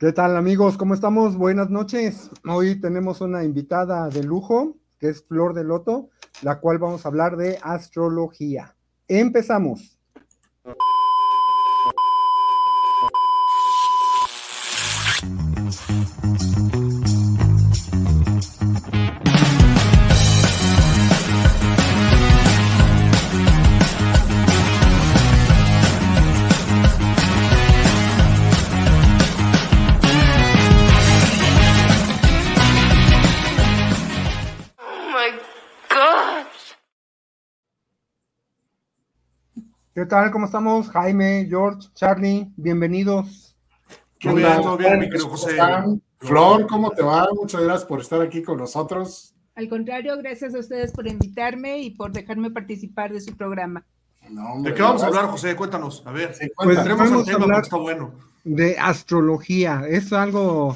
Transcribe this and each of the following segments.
¿Qué tal amigos? ¿Cómo estamos? Buenas noches. Hoy tenemos una invitada de lujo, que es Flor de Loto, la cual vamos a hablar de astrología. Empezamos. Tal? ¿Cómo estamos? Jaime, George, Charlie, bienvenidos. Qué bien, todo bien, mi querido José. Flor, ¿cómo te va? Muchas gracias por estar aquí con nosotros. Al contrario, gracias a ustedes por invitarme y por dejarme participar de su programa. ¿De qué vamos a hablar, José? Cuéntanos. A ver, pues tenemos el tema porque está bueno. De astrología. Es algo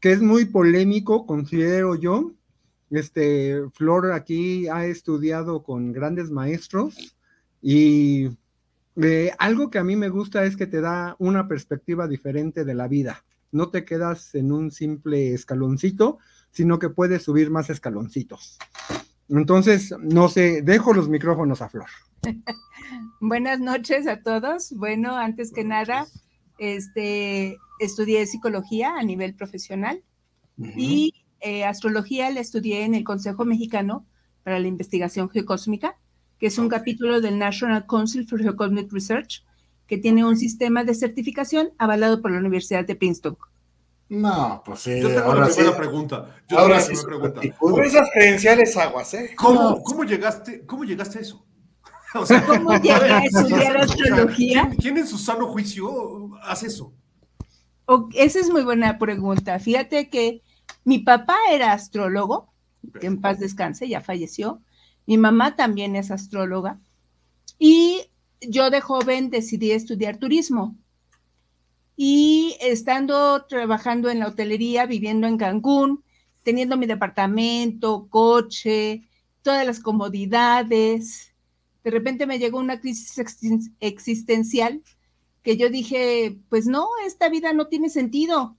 que es muy polémico, considero yo. Este, Flor aquí ha estudiado con grandes maestros y eh, algo que a mí me gusta es que te da una perspectiva diferente de la vida. No te quedas en un simple escaloncito, sino que puedes subir más escaloncitos. Entonces, no sé, dejo los micrófonos a Flor. Buenas noches a todos. Bueno, antes que nada, este, estudié psicología a nivel profesional y eh, astrología la estudié en el Consejo Mexicano para la Investigación Geocósmica que es un capítulo del National Council for Geocosmic Research, que tiene un sistema de certificación avalado por la Universidad de Princeton. No, pues sí. Yo tengo una primera pregunta. Yo ahora sí. pregunta. Por esas credenciales aguas, ¿eh? ¿Cómo, ¿cómo, llegaste, ¿Cómo llegaste a eso? O sea, ¿Cómo llegaste a estudiar astrología? ¿quién, en su sano juicio hace eso? esa es muy buena pregunta. Fíjate que mi papá era astrólogo, que en paz descanse, ya falleció. Mi mamá también es astróloga y yo de joven decidí estudiar turismo. Y estando trabajando en la hotelería, viviendo en Cancún, teniendo mi departamento, coche, todas las comodidades, de repente me llegó una crisis existencial que yo dije, pues no, esta vida no tiene sentido.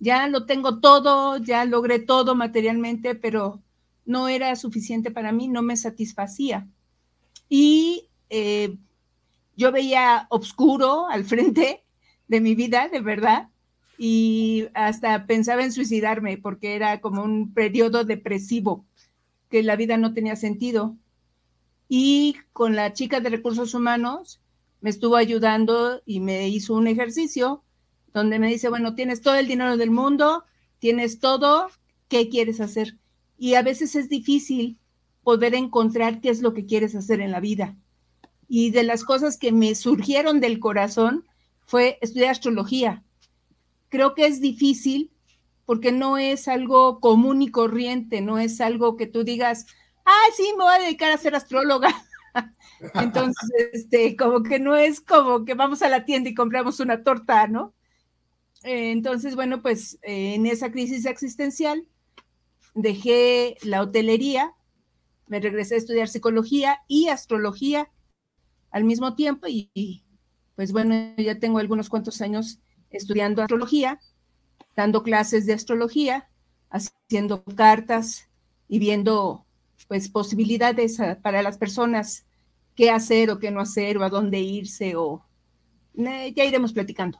Ya lo tengo todo, ya logré todo materialmente, pero no era suficiente para mí, no me satisfacía. Y eh, yo veía oscuro al frente de mi vida, de verdad, y hasta pensaba en suicidarme porque era como un periodo depresivo, que la vida no tenía sentido. Y con la chica de recursos humanos me estuvo ayudando y me hizo un ejercicio donde me dice, bueno, tienes todo el dinero del mundo, tienes todo, ¿qué quieres hacer? Y a veces es difícil poder encontrar qué es lo que quieres hacer en la vida. Y de las cosas que me surgieron del corazón fue estudiar astrología. Creo que es difícil porque no es algo común y corriente, no es algo que tú digas, ah, sí, me voy a dedicar a ser astróloga. Entonces, este, como que no es como que vamos a la tienda y compramos una torta, ¿no? Eh, entonces, bueno, pues eh, en esa crisis existencial, dejé la hotelería, me regresé a estudiar psicología y astrología al mismo tiempo y, pues bueno, ya tengo algunos cuantos años estudiando astrología, dando clases de astrología, haciendo cartas y viendo pues posibilidades para las personas qué hacer o qué no hacer o a dónde irse o ya iremos platicando.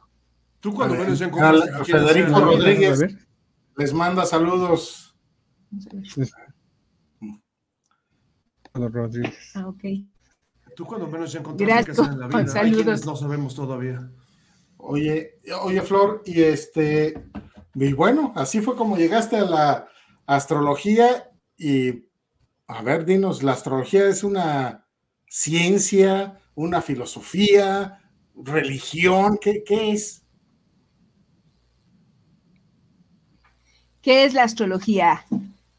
Tú cuando menos Federico Rodríguez les manda saludos Ah, ok. Tú cuando menos ya encontraste que en la vida. Saludos. no sabemos todavía. Oye, oye, Flor, y este, y bueno, así fue como llegaste a la astrología y, a ver, dinos, ¿la astrología es una ciencia, una filosofía, religión? ¿Qué, qué es? ¿Qué es la astrología?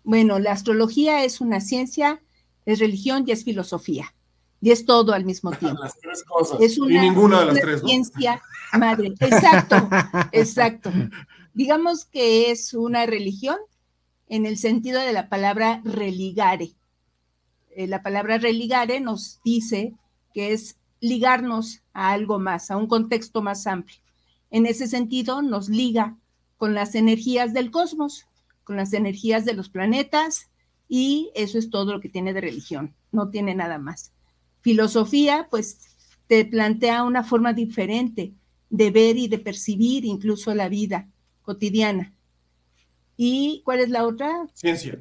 Bueno, la astrología es una ciencia, es religión y es filosofía. Y es todo al mismo tiempo. Las tres cosas. Es una, y ninguna de las tres. Ciencia madre. Exacto, exacto. Digamos que es una religión en el sentido de la palabra religare. Eh, la palabra religare nos dice que es ligarnos a algo más, a un contexto más amplio. En ese sentido, nos liga con las energías del cosmos, con las energías de los planetas, y eso es todo lo que tiene de religión, no tiene nada más. Filosofía, pues te plantea una forma diferente de ver y de percibir incluso la vida cotidiana. ¿Y cuál es la otra? Ciencia.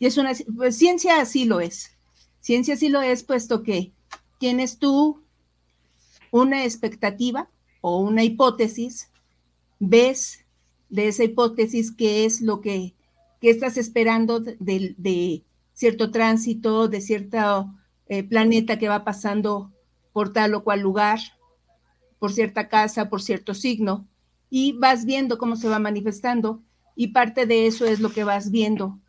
Y es una, pues ciencia así lo es. Ciencia sí lo es, puesto que tienes tú una expectativa o una hipótesis, ves de esa hipótesis qué es lo que, estás esperando de, cierto tránsito, de cierto eh, planeta que va pasando por tal o cual lugar, por cierta casa, por cierto signo, y vas viendo cómo se va manifestando, y parte de eso es lo que vas viendo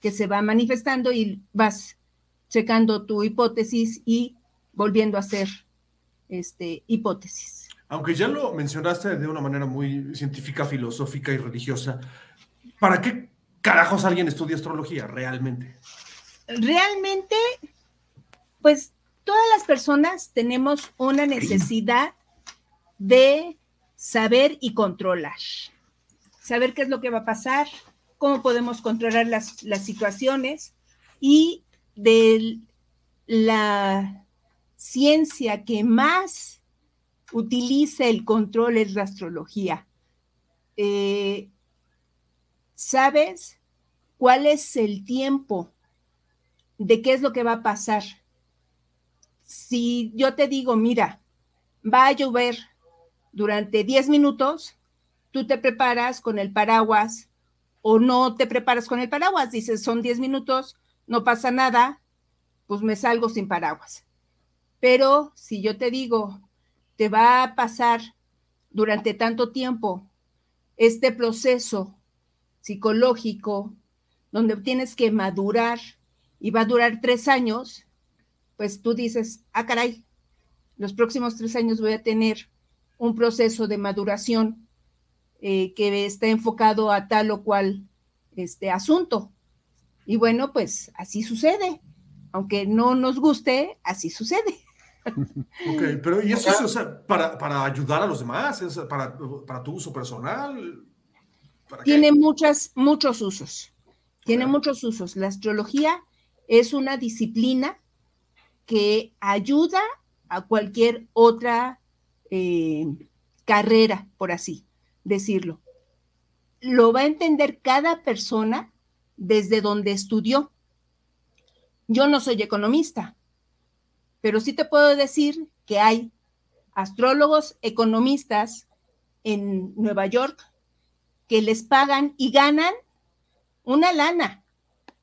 que se va manifestando y vas checando tu hipótesis y volviendo a hacer este, hipótesis. Aunque ya lo mencionaste de una manera muy científica, filosófica y religiosa, ¿para qué carajos alguien estudia astrología realmente? Realmente, pues todas las personas tenemos una necesidad de saber y controlar. Saber qué es lo que va a pasar, cómo podemos controlar las, las situaciones y de la ciencia que más utiliza el control es la astrología. Eh, ¿Sabes cuál es el tiempo de qué es lo que va a pasar? Si yo te digo, mira, va a llover durante 10 minutos, tú te preparas con el paraguas o no te preparas con el paraguas, dices, son 10 minutos, no pasa nada, pues me salgo sin paraguas. Pero si yo te digo, te va a pasar durante tanto tiempo este proceso psicológico donde tienes que madurar y va a durar tres años, pues tú dices, ah, caray, los próximos tres años voy a tener un proceso de maduración eh, que está enfocado a tal o cual este asunto. Y bueno, pues así sucede. Aunque no nos guste, así sucede. Ok, pero ¿y eso es para, ayudar a los demás? ¿Es para, tu uso personal? Tiene muchas, muchos usos. Tiene muchos usos. La astrología es una disciplina que ayuda a cualquier otra eh, carrera, por así decirlo. Lo va a entender cada persona desde donde estudió. Yo no soy economista, pero sí te puedo decir que hay astrólogos economistas en Nueva York que les pagan y ganan una lana,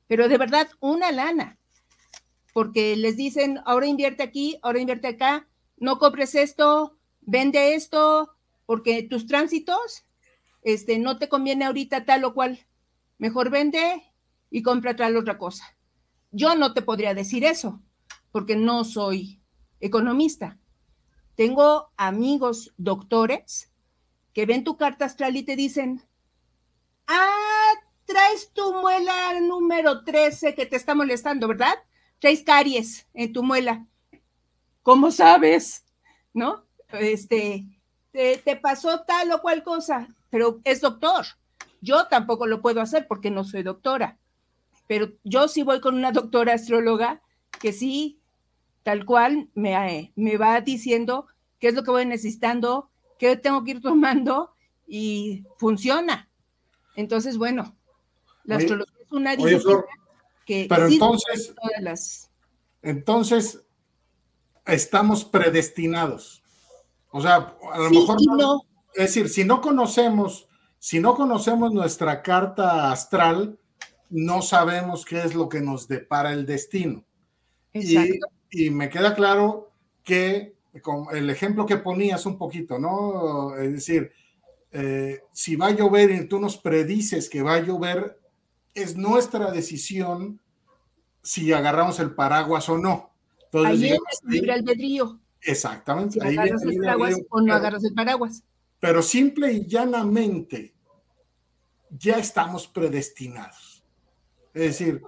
pero de verdad una lana, porque les dicen, ahora invierte aquí, ahora invierte acá, no compres esto, vende esto, porque tus tránsitos, este, no te conviene ahorita tal o cual, mejor vende y compra tal otra cosa. Yo no te podría decir eso, porque no soy economista. Tengo amigos doctores que ven tu carta astral y te dicen, ah, traes tu muela número 13 que te está molestando, ¿verdad? Traes caries en tu muela. ¿Cómo sabes? ¿No? Este, te, te pasó tal o cual cosa, pero es doctor. Yo tampoco lo puedo hacer porque no soy doctora pero yo sí voy con una doctora astróloga que sí, tal cual, me, me va diciendo qué es lo que voy necesitando, qué tengo que ir tomando y funciona. Entonces, bueno, la astrología es una disciplina que pero entonces, todas las... entonces estamos predestinados. O sea, a lo mejor no, es decir, si no conocemos, si no conocemos nuestra carta astral, no sabemos qué es lo que nos depara el destino. Y, me queda claro que con el ejemplo que ponías un poquito, ¿no? Es decir, eh, si va a llover y tú nos predices que va a llover, es nuestra decisión si agarramos el paraguas o no. Entonces, ahí es libre albedrío. Exactamente. Si agarras el paraguas o no agarras el paraguas. Pero simple y llanamente ya estamos predestinados. Es decir,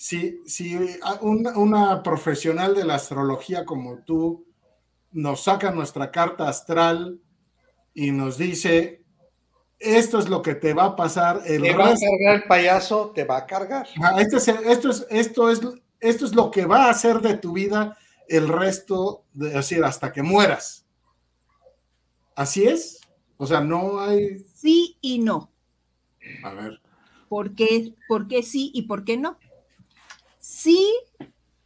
si, si una, profesional de la astrología como tú nos saca nuestra carta astral y nos dice, esto es lo que te va a pasar. El te va a cargar el payaso, te va a cargar. Este esto, es, esto, es, esto es lo que va a hacer de tu vida el resto, de, decir, hasta que mueras. ¿Así es? O sea, no hay... Sí y no. A ver. ¿Por qué, ¿Por qué sí y por qué no? Sí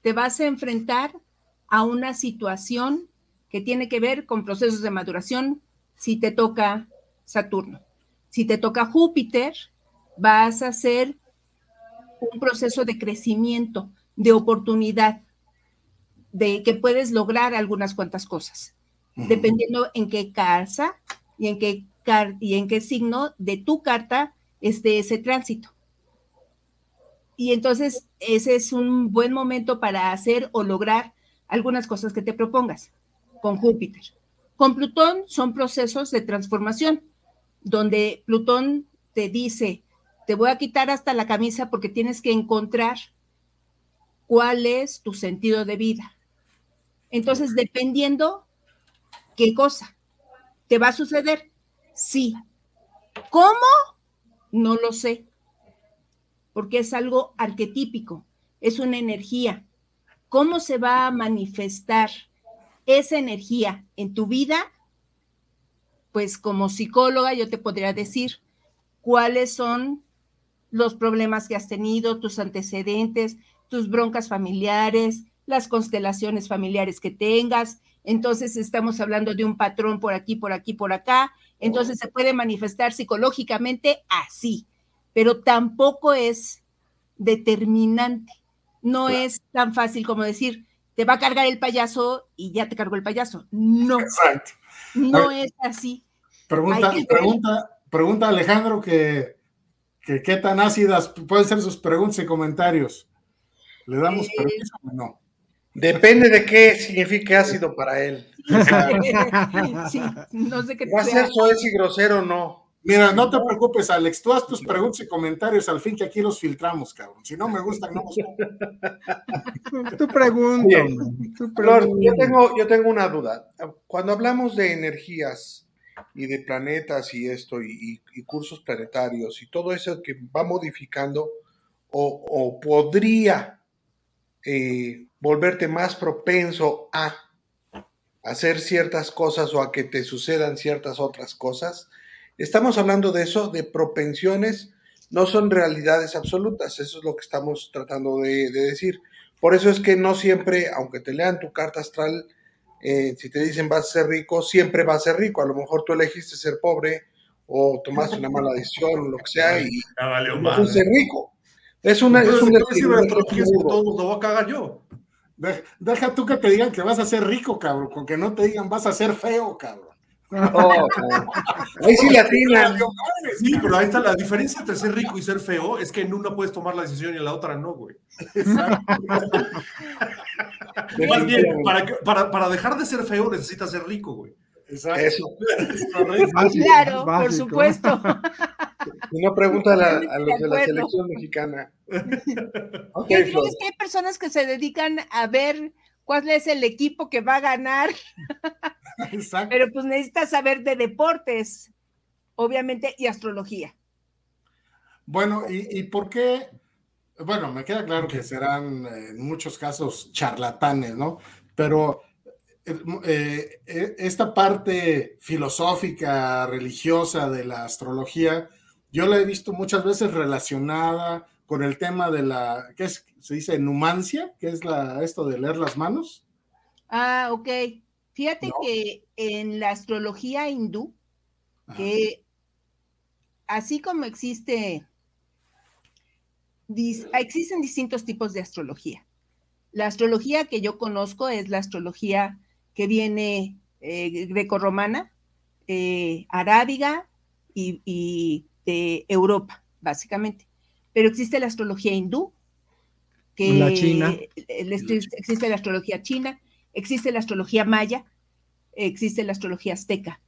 te vas a enfrentar a una situación que tiene que ver con procesos de maduración si te toca Saturno. Si te toca Júpiter, vas a hacer un proceso de crecimiento, de oportunidad, de que puedes lograr algunas cuantas cosas, dependiendo en qué casa y en qué, y en qué signo de tu carta esté ese tránsito. Y entonces ese es un buen momento para hacer o lograr algunas cosas que te propongas con Júpiter. Con Plutón son procesos de transformación, donde Plutón te dice, te voy a quitar hasta la camisa porque tienes que encontrar cuál es tu sentido de vida. Entonces, dependiendo qué cosa te va a suceder, sí. ¿Cómo? No lo sé, porque es algo arquetípico, es una energía. ¿Cómo se va a manifestar esa energía en tu vida? Pues como psicóloga yo te podría decir cuáles son los problemas que has tenido, tus antecedentes, tus broncas familiares, las constelaciones familiares que tengas. Entonces estamos hablando de un patrón por aquí, por aquí, por acá. Entonces se puede manifestar psicológicamente así, pero tampoco es determinante. No es tan fácil como decir, te va a cargar el payaso y ya te cargó el payaso. No. Exacto. No es así. Pregunta, pregunta, pregunta Alejandro que, qué tan ácidas pueden ser sus preguntas y comentarios. ¿Le damos eh, permiso o no? Depende de qué signifique ácido para él. Sí, no sé qué ¿Va a ser soez y grosero o no? Mira, no te preocupes, Alex, tú haz tus preguntas y comentarios, al fin que aquí los filtramos, cabrón. Si no me gustan, no los Tu pregunta. Flor, yo tengo, yo tengo una duda. Cuando hablamos de energías y de planetas y esto, y, cursos planetarios y todo eso que va modificando o, podría eh, volverte más propenso a hacer ciertas cosas o a que te sucedan ciertas otras cosas, Estamos hablando de eso, de propensiones, no son realidades absolutas, eso es lo que estamos tratando de, decir. Por eso es que no siempre, aunque te lean tu carta astral, eh, si te dicen vas a ser rico, siempre vas a ser rico. A lo mejor tú elegiste ser pobre o tomaste una mala decisión o lo que sea y no ser rico. Es una... es un todo lo voy a cagar yo. Deja tú que te digan que vas a ser rico, cabrón, con que no te digan vas a ser feo, cabrón. Oh, ahí sí latina. Sí, pero ahí está la diferencia entre ser rico y ser feo, es que en una puedes tomar la decisión y en la otra no, güey. Más bien, para, para, dejar de ser feo necesitas ser rico, güey. Eso. claro, por supuesto. Una pregunta a, los de la selección mexicana. Okay, que hay personas que se dedican a ver cuál es el equipo que va a ganar. Pero pues necesitas saber de deportes, obviamente, y astrología. Bueno, ¿y, por qué? Bueno, me queda claro que serán en muchos casos charlatanes, ¿no? Pero eh, eh, esta parte filosófica, religiosa de la astrología, yo la he visto muchas veces relacionada con el tema de la, ¿qué es? Se dice numancia, que es la, esto de leer las manos. Ah, ok. Fíjate que en la astrología hindú, que así como existe, existen distintos tipos de astrología. La astrología que yo conozco es la astrología que viene eh, grecorromana, eh, arábiga y, de Europa, básicamente. Pero existe la astrología hindú, que la China. existe la astrología china, existe la astrología maya, existe la astrología azteca.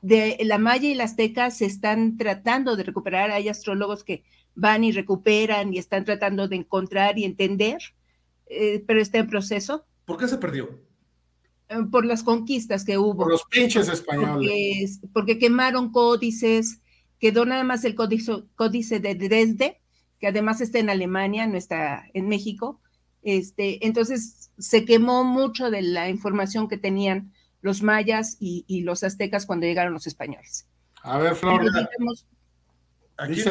De la maya y la azteca se están tratando de recuperar, hay astrólogos que van y recuperan y están tratando de encontrar y entender, eh, pero está en proceso. ¿Por qué se perdió? Eh, por las conquistas que hubo. Por los pinches españoles. porque quemaron códices, quedó nada más el códice, códice de Dresde, que además está en Alemania, no está en México. Este, entonces se quemó mucho de la información que tenían los mayas y, los aztecas cuando llegaron los españoles. A ver, Flor. Aquí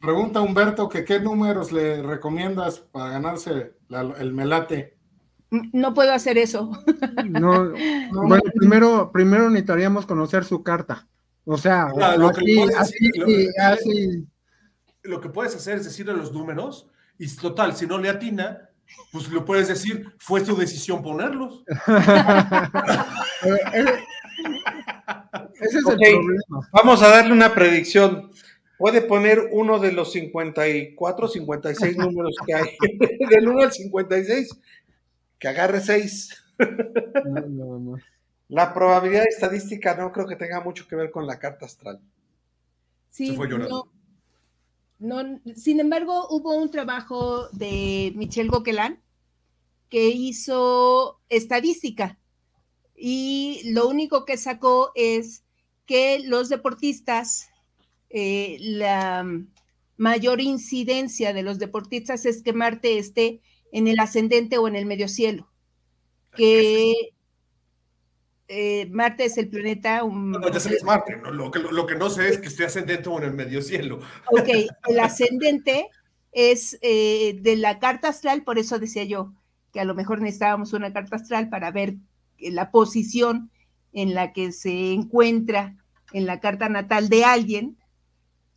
pregunta Humberto que qué números le recomiendas para ganarse el melate. No puedo hacer eso. No, bueno, primero, primero necesitaríamos conocer su carta. O sea, lo, que puedes hacer es decirle los números y total, si no le atina, pues lo puedes decir, fue su decisión ponerlos. Ese es el problema. Vamos a darle una predicción. Puede poner uno de los 54, 56 números que hay, del 1 al 56, que agarre 6. La probabilidad estadística no creo que tenga mucho que ver con la carta astral. Sí, no, sin embargo, hubo un trabajo de Michel Gauquelin que hizo estadística. Y lo único que sacó es que los deportistas, eh, la mayor incidencia de los deportistas es que Marte esté en el ascendente o en el medio cielo, que eh, Marte es el planeta. Un... No, ya sé que es Marte, lo, que, no sé es que esté ascendente o en el medio cielo. Ok, el ascendente es eh, de la carta astral, por eso decía yo que a lo mejor necesitábamos una carta astral para ver la posición en la que se encuentra en la carta natal de alguien.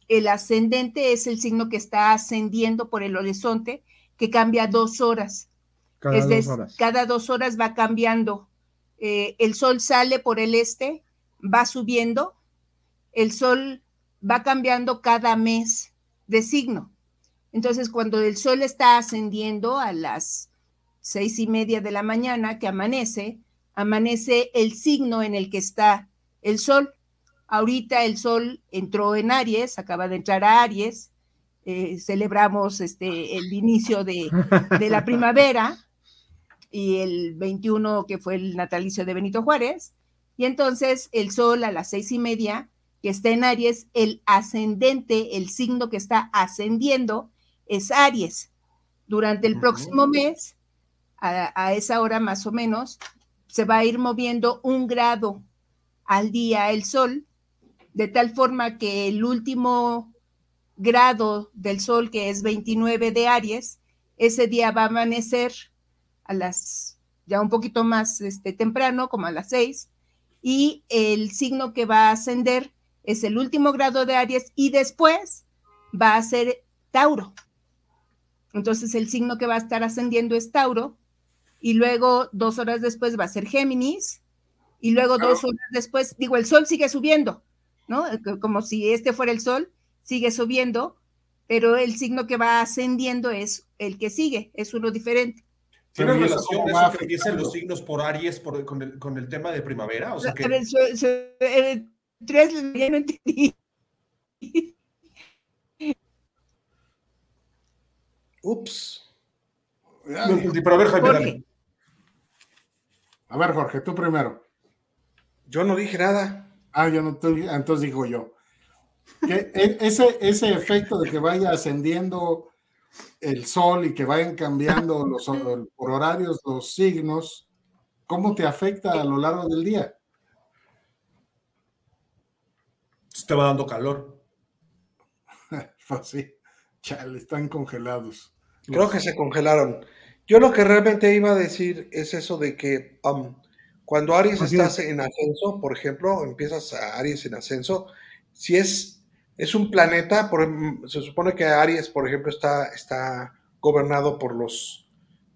El ascendente es el signo que está ascendiendo por el horizonte, que cambia dos horas. Cada, dos, horas. cada dos horas va cambiando eh, el sol sale por el este, va subiendo, el sol va cambiando cada mes de signo. Entonces, cuando el sol está ascendiendo a las seis y media de la mañana que amanece, amanece el signo en el que está el sol. Ahorita el sol entró en Aries, acaba de entrar a Aries, eh, celebramos este, el inicio de, de la primavera y el 21 que fue el natalicio de Benito Juárez. Y entonces el sol a las seis y media, que está en Aries, el ascendente, el signo que está ascendiendo es Aries. Durante el próximo mes, a, esa hora más o menos, se va a ir moviendo un grado al día el sol, de tal forma que el último grado del sol, que es 29 de Aries, ese día va a amanecer a las, ya un poquito más este, temprano, como a las seis, y el signo que va a ascender es el último grado de Aries y después va a ser Tauro. Entonces el signo que va a estar ascendiendo es Tauro y luego dos horas después va a ser Géminis y luego dos horas después, digo, el sol sigue subiendo, ¿no? Como si este fuera el sol, sigue subiendo, pero el signo que va ascendiendo es el que sigue, es uno diferente. ¿Tiene relación eso que dicen los signos por Aries con, el, con, el, tema de primavera? O sea que... Eh, tres, ya no entendí. Ups. pero a ver, Jaime. A ver, Jorge, tú primero. Yo no dije nada. Ah, yo no, entonces digo yo. Que e, ese, ese efecto de que vaya ascendiendo el sol y que vayan cambiando los, por horarios los signos, ¿cómo te afecta a lo largo del día? Te va dando calor. pues sí, chale, están congelados. Creo que se congelaron. Yo lo que realmente iba a decir es eso de que um, cuando Aries estás en ascenso, por ejemplo, empiezas a Aries en ascenso, si es es un planeta, por, em, se supone que Aries, por ejemplo, está, está gobernado por los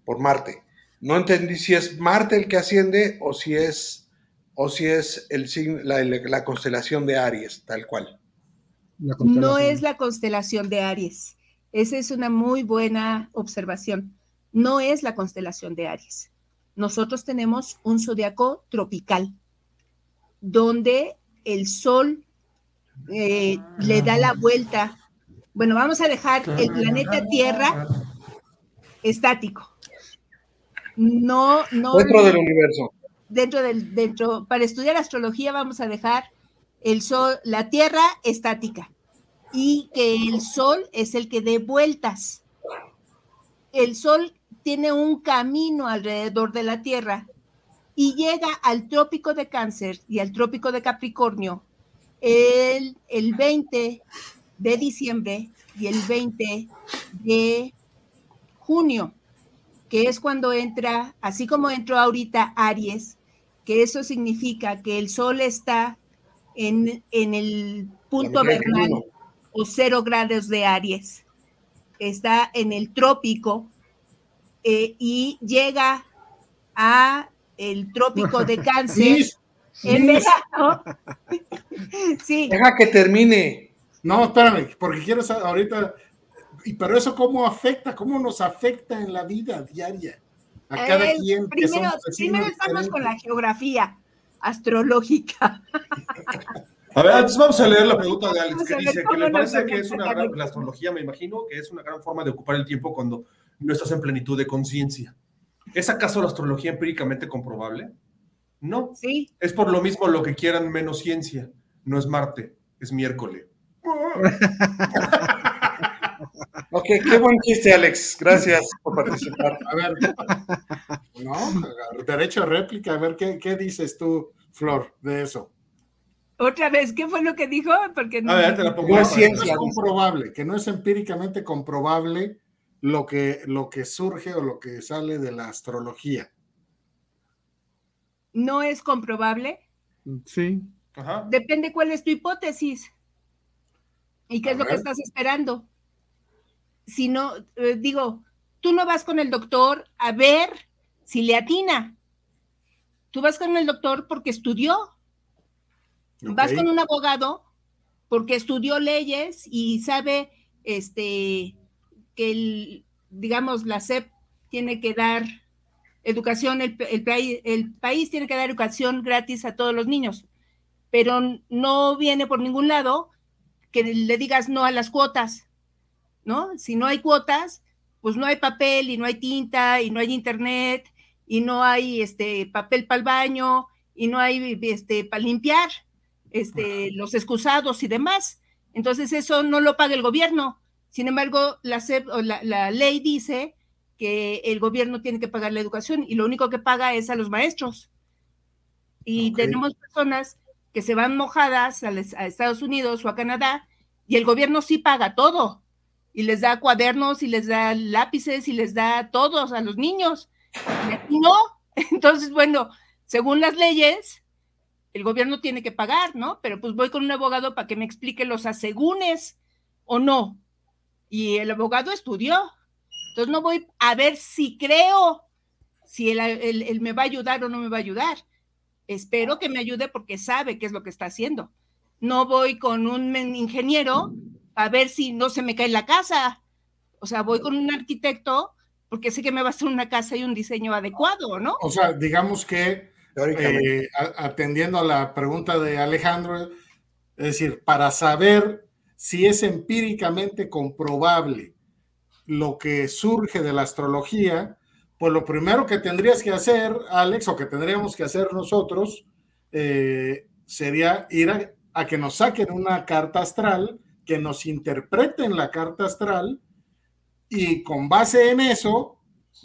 por Marte. No entendí si es Marte el que asciende o si es o si es el la, la constelación de Aries, tal cual. No es la constelación de Aries. Esa es una muy buena observación. No es la constelación de Aries. Nosotros tenemos un zodiaco tropical, donde el Sol eh, le da la vuelta. Bueno, vamos a dejar el planeta Tierra estático. No, no. Dentro del universo. Dentro del, dentro, para estudiar astrología vamos a dejar el sol, la Tierra estática y que el sol es el que dé vueltas. El sol tiene un camino alrededor de la Tierra y llega al trópico de Cáncer y al trópico de Capricornio el, el 20 de diciembre y el 20 de junio, que es cuando entra, así como entró ahorita Aries, que eso significa que el sol está en, en el punto vernal o cero grados de Aries. Está en el trópico eh, y llega a el trópico de cáncer en verano. sí. Deja que termine. No, espérame, porque quiero saber ahorita, pero eso cómo afecta, cómo nos afecta en la vida diaria a cada quien. Primero, primero estamos con la geografía astrológica. A ver, antes vamos a leer la pregunta de Alex, que dice que le parece que es una gran, la astrología, me imagino, que es una gran forma de ocupar el tiempo cuando no estás en plenitud de conciencia. ¿Es acaso la astrología empíricamente comprobable? No. Sí. Es por lo mismo lo que quieran menos ciencia. No es Marte, es miércoles. ok, qué buen chiste, Alex. Gracias por participar. A ver, no, derecho a réplica. A ver, ¿qué, qué dices tú, Flor, de eso? Otra vez, ¿qué fue lo que dijo? Porque no, es ciencia, comprobable, que no es empíricamente comprobable lo que, lo que surge o lo que sale de la astrología. ¿No es comprobable? Sí. Depende cuál es tu hipótesis y qué es lo que estás esperando. Si no, eh, digo, tú no vas con el doctor a ver si le atina. Tú vas con el doctor porque estudió Vas con un abogado porque estudió leyes y sabe este, que, el, digamos, la SEP tiene que dar educación, el, país tiene que dar educación gratis a todos los niños, pero no viene por ningún lado que le digas no a las cuotas, ¿no? Si no hay cuotas, pues no hay papel y no hay tinta y no hay internet y no hay este papel para el baño y no hay este para limpiar este, los excusados y demás. Entonces eso no lo paga el gobierno. Sin embargo, la, la, ley dice que el gobierno tiene que pagar la educación y lo único que paga es a los maestros. Y tenemos personas que se van mojadas a, a, Estados Unidos o a Canadá y el gobierno sí paga todo y les da cuadernos y les da lápices y les da todos a los niños. Y aquí no. Entonces, bueno, según las leyes, el gobierno tiene que pagar, ¿no? Pero pues voy con un abogado para que me explique los asegúnes o no. Y el abogado estudió. Entonces no voy a ver si creo si él, me va a ayudar o no me va a ayudar. Espero que me ayude porque sabe qué es lo que está haciendo. No voy con un ingeniero a ver si no se me cae la casa. O sea, voy con un arquitecto porque sé que me va a hacer una casa y un diseño adecuado, ¿no? O sea, digamos que eh, atendiendo a la pregunta de Alejandro, es decir, para saber si es empíricamente comprobable lo que surge de la astrología, pues lo primero que tendrías que hacer, Alex, o que tendríamos que hacer nosotros, eh, sería ir a, a, que nos saquen una carta astral, que nos interpreten la carta astral y con base en eso,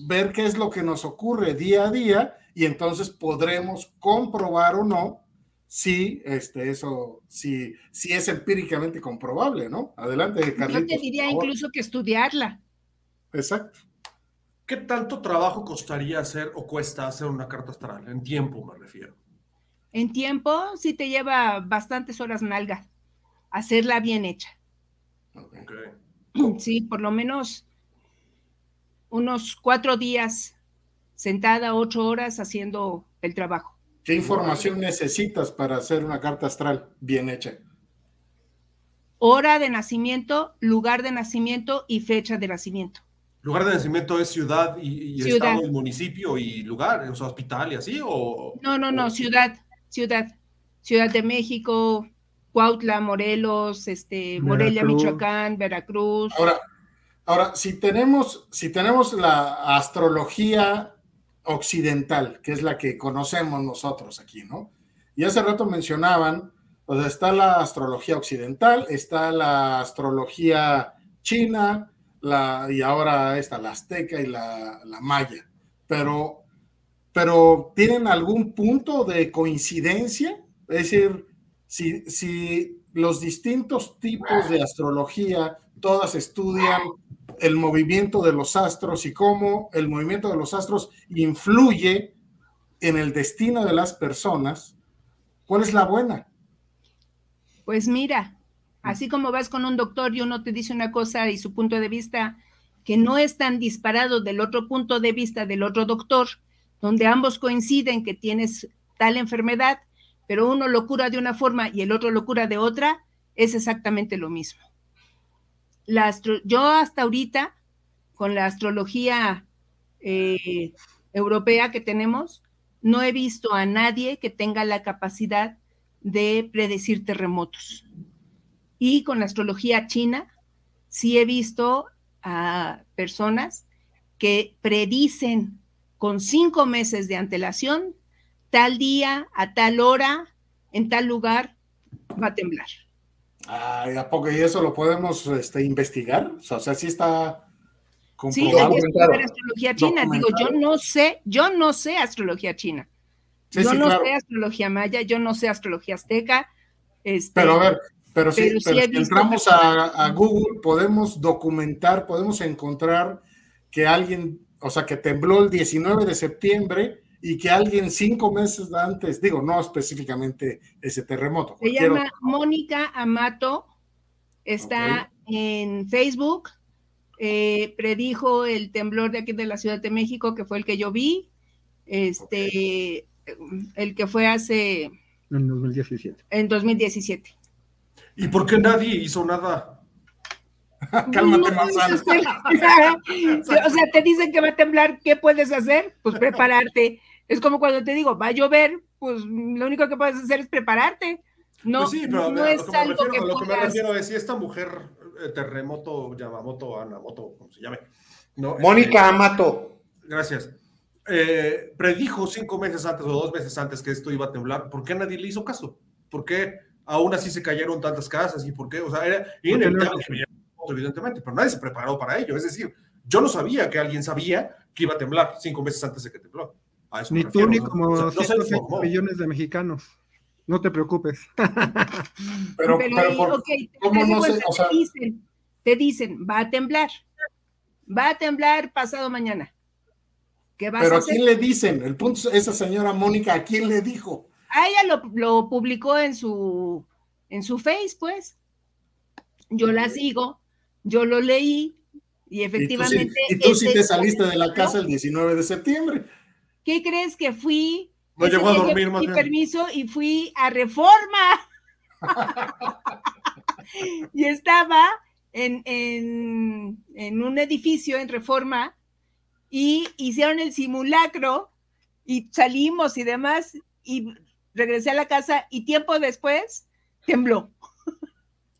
ver qué es lo que nos ocurre día a día y entonces podremos comprobar o no si este, eso, si, si es empíricamente comprobable, ¿no? Adelante, Carlitos. Yo te diría incluso que estudiarla. Exacto. ¿Qué tanto trabajo costaría hacer o cuesta hacer una carta astral? En tiempo me refiero. En tiempo sí te lleva bastantes horas nalga hacerla bien hecha. Sí, por lo menos unos cuatro días sentada ocho horas haciendo el trabajo. ¿Qué información necesitas para hacer una carta astral bien hecha? Hora de nacimiento, lugar de nacimiento y fecha de nacimiento. ¿Lugar de nacimiento es ciudad y, estado y municipio y lugar, o sea, hospital y así? O, no, no, no, ciudad, ciudad. Ciudad de México, Cuautla, Morelos, este, Morelia, Michoacán, Veracruz. Ahora, ahora, si tenemos, si tenemos la astrología occidental, que es la que conocemos nosotros aquí, ¿no? Y hace rato mencionaban O sea, está la astrología occidental, está la astrología china, y ahora está la azteca y la, la maya. Pero, pero ¿tienen algún punto de coincidencia? Es decir, si, si los distintos tipos de astrología, todas estudian el movimiento de los astros y cómo el movimiento de los astros influye en el destino de las personas, ¿cuál es la buena? Pues mira, así como vas con un doctor y uno te dice una cosa y su punto de vista que no es tan disparado del otro punto de vista del otro doctor, donde ambos coinciden que tienes tal enfermedad, pero uno lo cura de una forma y el otro lo cura de otra, es exactamente lo mismo. yo hasta ahorita, con la astrología eh, europea que tenemos, no he visto a nadie que tenga la capacidad de predecir terremotos. Y con la astrología china, sí he visto a personas que predicen con cinco meses de antelación, tal día, a tal hora, en tal lugar, va a temblar. Ay, ¿a poco? ¿Y eso lo podemos este, investigar? O sea, sí está Sí, astrología china. Digo, yo no sé, yo no sé astrología china. yo no sé astrología maya, yo no sé astrología azteca. Este, pero a ver, pero sí, pero si entramos a, Google, podemos documentar, podemos encontrar que alguien, o sea, que tembló el 19 de septiembre y que alguien cinco meses antes, digo, no específicamente ese terremoto. Se llama Mónica Amato, está en Facebook, eh, predijo el temblor de aquí de la Ciudad de México, que fue el que yo vi, este, el que fue hace... En 2017. En 2017. ¿Y por qué nadie hizo nada? Cálmate, más O sea, te dicen que va a temblar, ¿qué puedes hacer? Pues prepararte. Es como cuando te digo, va a llover, pues lo único que puedes hacer es prepararte. No, pues sí, pero no es algo que, lo que me refiero es si esta mujer eh, terremoto, Yamamoto, Anamoto, como se llame. ¿no? Mónica este, Amato. Gracias. Eh, predijo cinco meses antes o dos meses antes que esto iba a temblar. ¿Por qué nadie le hizo caso? ¿Por qué aún así se cayeron tantas casas? ¿Y por qué? O sea, era inevitable, evidentemente, pero nadie se preparó para ello. Es decir, yo no sabía que alguien sabía que iba a temblar cinco meses antes de que tembló. Ni tú ni como millones de mexicanos. No te preocupes. pero, pero, ¿cómo no te, dicen, te dicen, va a temblar. Va a temblar pasado mañana. ¿Qué vas pero a, quién le dicen? El punto esa señora Mónica, ¿a quién le dijo? A ella lo, publicó en su, en su Face, pues. Yo la sigo, yo lo leí y efectivamente. Y tú sí, te saliste de la casa el 19 de septiembre. ¿Qué crees que fui no llegó a dormir más Mi permiso y fui a Reforma. y estaba en, en, un edificio en Reforma y hicieron el simulacro y salimos y demás y regresé a la casa y tiempo después tembló.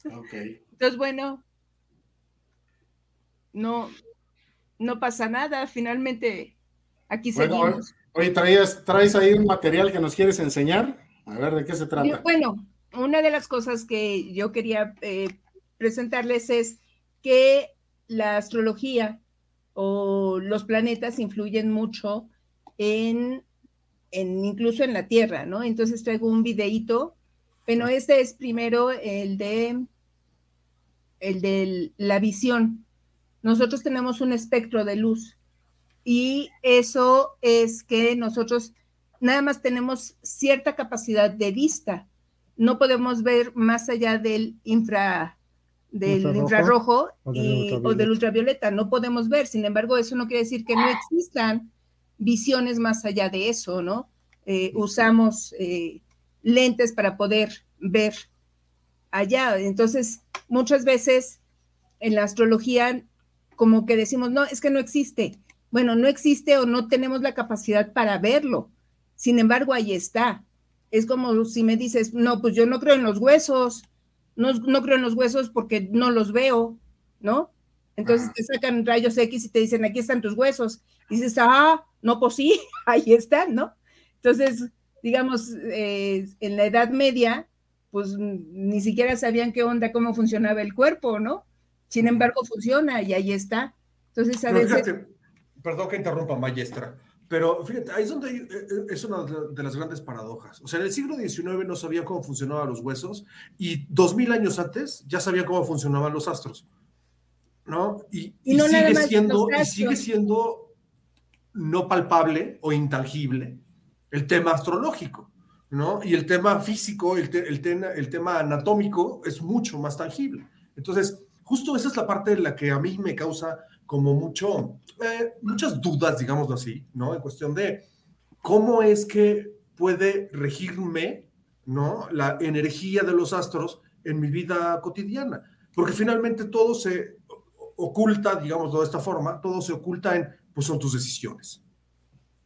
Entonces, bueno, no, no pasa nada, finalmente aquí seguimos. Oye, ¿traes, ¿traes ahí un material que nos quieres enseñar? A ver, ¿de qué se trata? Bueno, una de las cosas que yo quería eh, presentarles es que la astrología o los planetas influyen mucho en, en incluso en la Tierra, ¿no? Entonces traigo un videíto, pero este es primero el de el de la visión. Nosotros tenemos un espectro de luz y eso es que nosotros nada más tenemos cierta capacidad de vista. No podemos ver más allá del infra del infrarrojo o, del ultravioleta. No podemos ver. Sin embargo, eso no quiere decir que no existan visiones más allá de eso, ¿no? Eh, usamos eh, lentes para poder ver allá. Entonces, muchas veces en la astrología, como que decimos, no, es que no existe bueno, no existe o no tenemos la capacidad para verlo. Sin embargo, ahí está. Es como si me dices, no, pues yo no creo en los huesos, no, no creo en los huesos porque no los veo, ¿no? Entonces te sacan rayos X y te dicen, aquí están tus huesos. Y dices, ah, no, pues sí, ahí están, ¿no? Entonces, digamos, eh, en la Edad Media, pues ni siquiera sabían qué onda, cómo funcionaba el cuerpo, ¿no? Sin embargo, funciona y ahí está. Entonces, a veces... perdón que interrumpa, maestra, pero fíjate, ahí es donde eh, eh, es una de las grandes paradojas. O sea, en el siglo XIX no sabían cómo funcionaban los huesos y dos mil años antes ya sabían cómo funcionaban los astros. ¿No? Y, sigue, siendo, y sigue siendo no palpable o intangible el tema astrológico. ¿no? Y el tema físico, el, tema anatómico es mucho más tangible. Entonces, justo esa es la parte en la que a mí me causa como mucho, eh, muchas dudas, digámoslo así, ¿no? En cuestión de cómo es que puede regirme, ¿no? La energía de los astros en mi vida cotidiana. Porque finalmente todo se oculta, digámoslo de esta forma, todo se oculta en, pues son tus decisiones.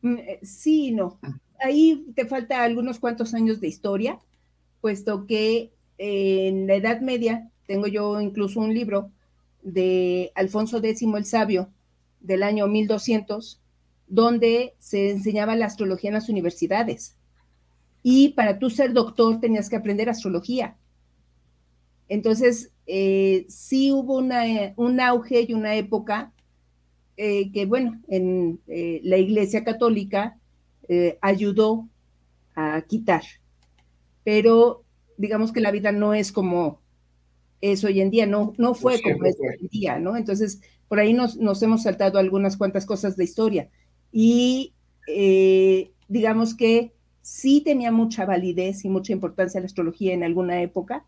Mm, eh, sí, no. Ahí te falta algunos cuantos años de historia, puesto que en la Edad Media tengo yo incluso un libro de Alfonso X el Sabio del año 1200, donde se enseñaba la astrología en las universidades. Y para tú ser doctor tenías que aprender astrología. Entonces, eh, sí hubo una, un auge y una época eh, que, bueno, en eh, la Iglesia Católica ayudó a quitar. Pero digamos que la vida no es como es hoy en día, no, no fue como es hoy en día, ¿no? Entonces, por ahí nos, nos, hemos saltado algunas cuantas cosas de historia. Y eh, digamos que sí tenía mucha validez y mucha importancia la astrología en alguna época,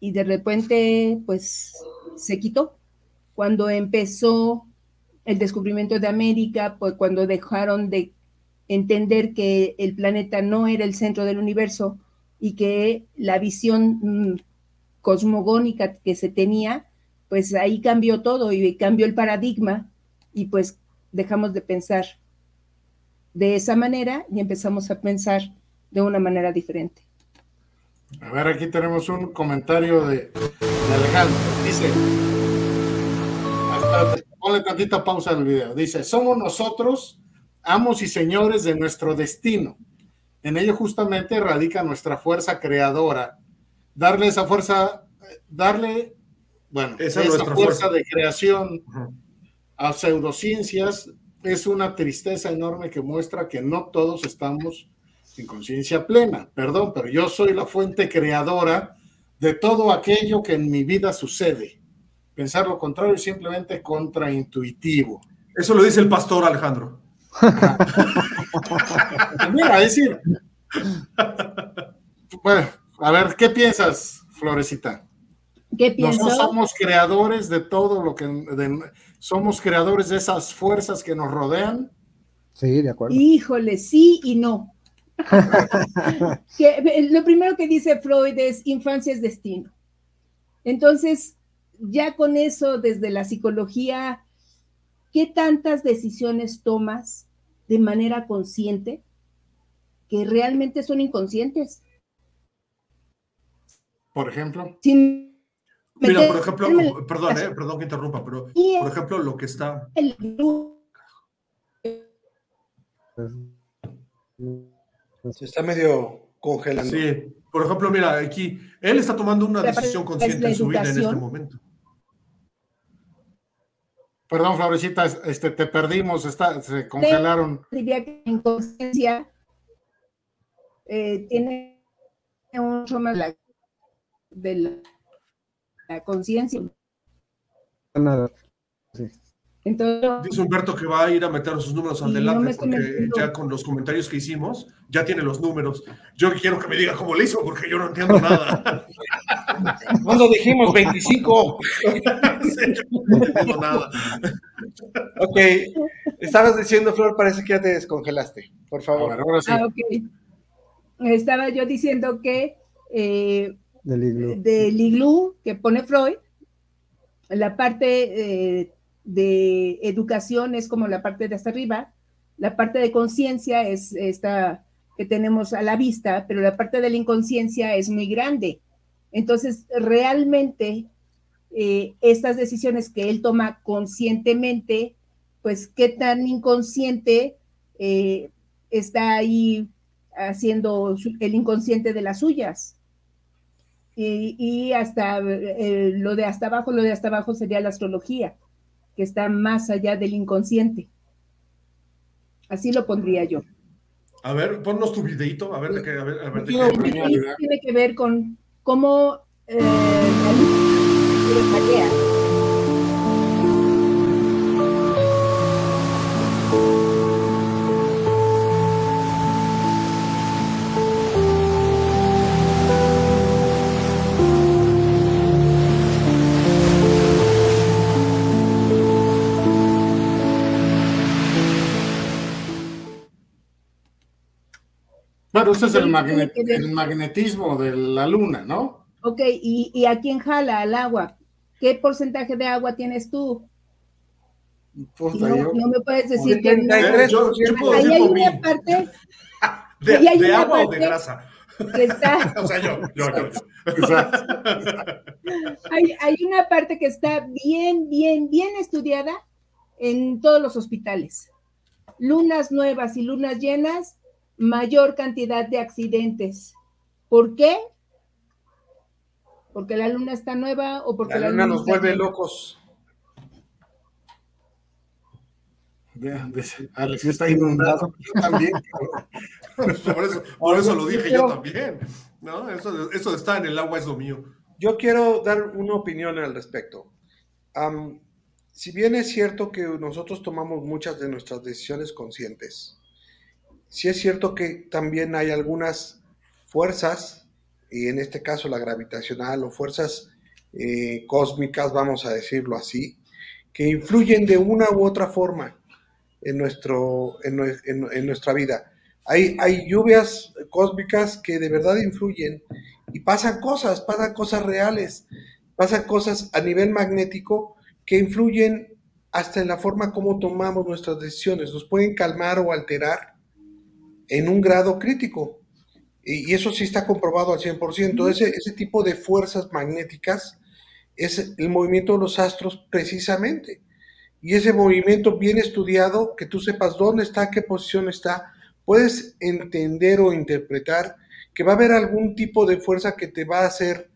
y de repente, pues, se quitó. Cuando empezó el descubrimiento de América, pues cuando dejaron de entender que el planeta no era el centro del universo y que la visión mm, cosmogónica que se tenía, pues ahí cambió todo y cambió el paradigma y pues dejamos de pensar de esa manera y empezamos a pensar de una manera diferente. A ver, aquí tenemos un comentario de, Alejandro. Dice, tantita pausa al video. Dice, somos nosotros amos y señores de nuestro destino. En ello justamente radica nuestra fuerza creadora darle esa fuerza, darle, bueno, esa, fuerza, de creación a pseudociencias es una tristeza enorme que muestra que no todos estamos en conciencia plena. Perdón, pero yo soy la fuente creadora de todo aquello que en mi vida sucede. Pensar lo contrario es simplemente contraintuitivo. Eso lo dice el pastor Alejandro. Mira, decir, bueno, a ver, ¿qué piensas, Florecita? ¿Qué piensas? Nosotros somos creadores de todo lo que... somos creadores de esas fuerzas que nos rodean. Sí, de acuerdo. Híjole, sí y no. que, lo primero que dice Freud es infancia es destino. Entonces, ya con eso, desde la psicología, ¿qué tantas decisiones tomas de manera consciente que realmente son inconscientes? Por ejemplo. Mira, por ejemplo, perdón, eh, perdón que interrumpa, pero por ejemplo, lo que está. Se está medio congelando. Sí, por ejemplo, mira, aquí, él está tomando una decisión consciente en su vida en este momento. Perdón, Florecita, este, te perdimos, está, se congelaron. Diría que en conciencia eh, tiene mucho más la de la, conciencia. Nada. Entonces, Dice Humberto que va a ir a meter sus números al delante porque ya con los comentarios que hicimos ya tiene los números. Yo quiero que me diga cómo le hizo porque yo no entiendo nada. Cuando dijimos 25. no entiendo nada. ok. Estabas diciendo, Flor, parece que ya te descongelaste. Por favor. Ahora sí. Ah, Estaba yo diciendo que eh, del iglú. que pone Freud. La parte eh, de educación es como la parte de hasta arriba, la parte de conciencia es esta que tenemos a la vista, pero la parte de la inconsciencia es muy grande. Entonces, realmente, eh, estas decisiones que él toma conscientemente, pues qué tan inconsciente eh, está ahí haciendo el inconsciente de las suyas. y, hasta eh, lo de hasta abajo, lo de hasta abajo sería la astrología, que está más allá del inconsciente. Así lo pondría yo. A ver, ponnos tu videito, a ver de qué, a ver, a ver de qué. Tiene que ver con cómo eh, la Claro, ese es el, magnetismo de la luna, ¿no? Ok, ¿Y, a quién jala al agua? ¿Qué porcentaje de agua tienes tú? Pues no, me puedes decir que ahí hay una parte de, agua o de grasa. Que está, o sea, yo, yo, hay, hay una parte que está bien, bien, bien estudiada en todos los hospitales. Lunas nuevas y lunas llenas mayor cantidad de accidentes. ¿Por qué? ¿Porque la luna está nueva o porque la, luna, nos vuelve locos? Alex está inundado. Yo también. por, eso, lo dije yo también. ¿no? Eso, eso de estar en el agua es lo mío. Yo quiero dar una opinión al respecto. si bien es cierto que nosotros tomamos muchas de nuestras decisiones conscientes, sí es cierto que también hay algunas fuerzas, y en este caso la gravitacional o fuerzas eh, cósmicas, vamos a decirlo así, que influyen de una u otra forma en, nuestro, en, nuestra vida. Hay, hay, lluvias cósmicas que de verdad influyen y pasan cosas, pasan cosas reales, pasan cosas a nivel magnético que influyen hasta en la forma como tomamos nuestras decisiones, nos pueden calmar o alterar en un grado crítico. Y, eso sí está comprobado al 100%. Ese, ese tipo de fuerzas magnéticas es el movimiento de los astros precisamente. Y ese movimiento bien estudiado, que tú sepas dónde está, qué posición está, puedes entender o interpretar que va a haber algún tipo de fuerza que te va a hacer,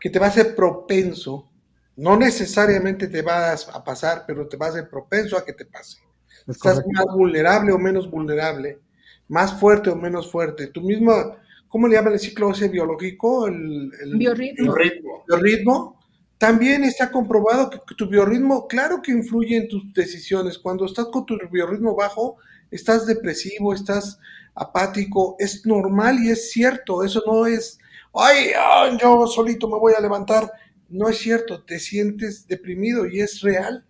que te va a hacer propenso. No necesariamente te vas a pasar, pero te va a hacer propenso a que te pase. Estás más vulnerable o menos vulnerable más fuerte o menos fuerte. Tú mismo, ¿cómo le llaman el ciclo ese biológico? El, biorritmo. biorritmo. También está comprobado que, tu biorritmo, claro que influye en tus decisiones. Cuando estás con tu biorritmo bajo, estás depresivo, estás apático, es normal y es cierto. Eso no es, ay, yo solito me voy a levantar. No es cierto, te sientes deprimido y es real.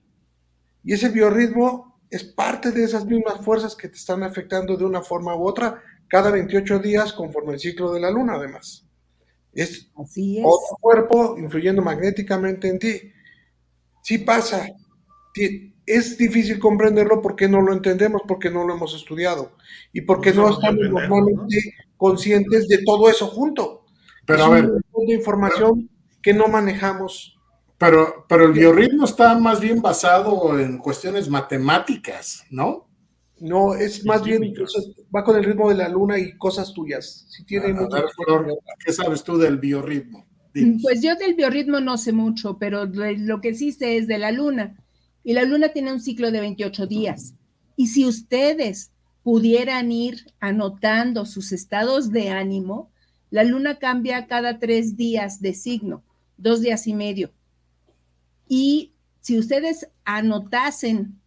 Y ese biorritmo es parte de esas mismas fuerzas que te están afectando de una forma u otra cada 28 días conforme el ciclo de la luna, además. Es, otro cuerpo influyendo magnéticamente en ti. Sí pasa. Es difícil comprenderlo porque no lo entendemos, porque no lo hemos estudiado y porque no estamos normalmente conscientes de todo eso junto. Pero a ver, de información que no manejamos pero, pero el biorritmo está más bien basado en cuestiones matemáticas, ¿no? No, es más bien, va con el ritmo de la luna y cosas tuyas. Si tiene ¿Qué sabes tú del biorritmo? Pues yo del biorritmo no sé mucho, pero lo que sí sé es de la luna. Y la luna tiene un ciclo de 28 días. Y si ustedes pudieran ir anotando sus estados de ánimo, la luna cambia cada tres días de signo, dos días y medio. Y si ustedes anotasen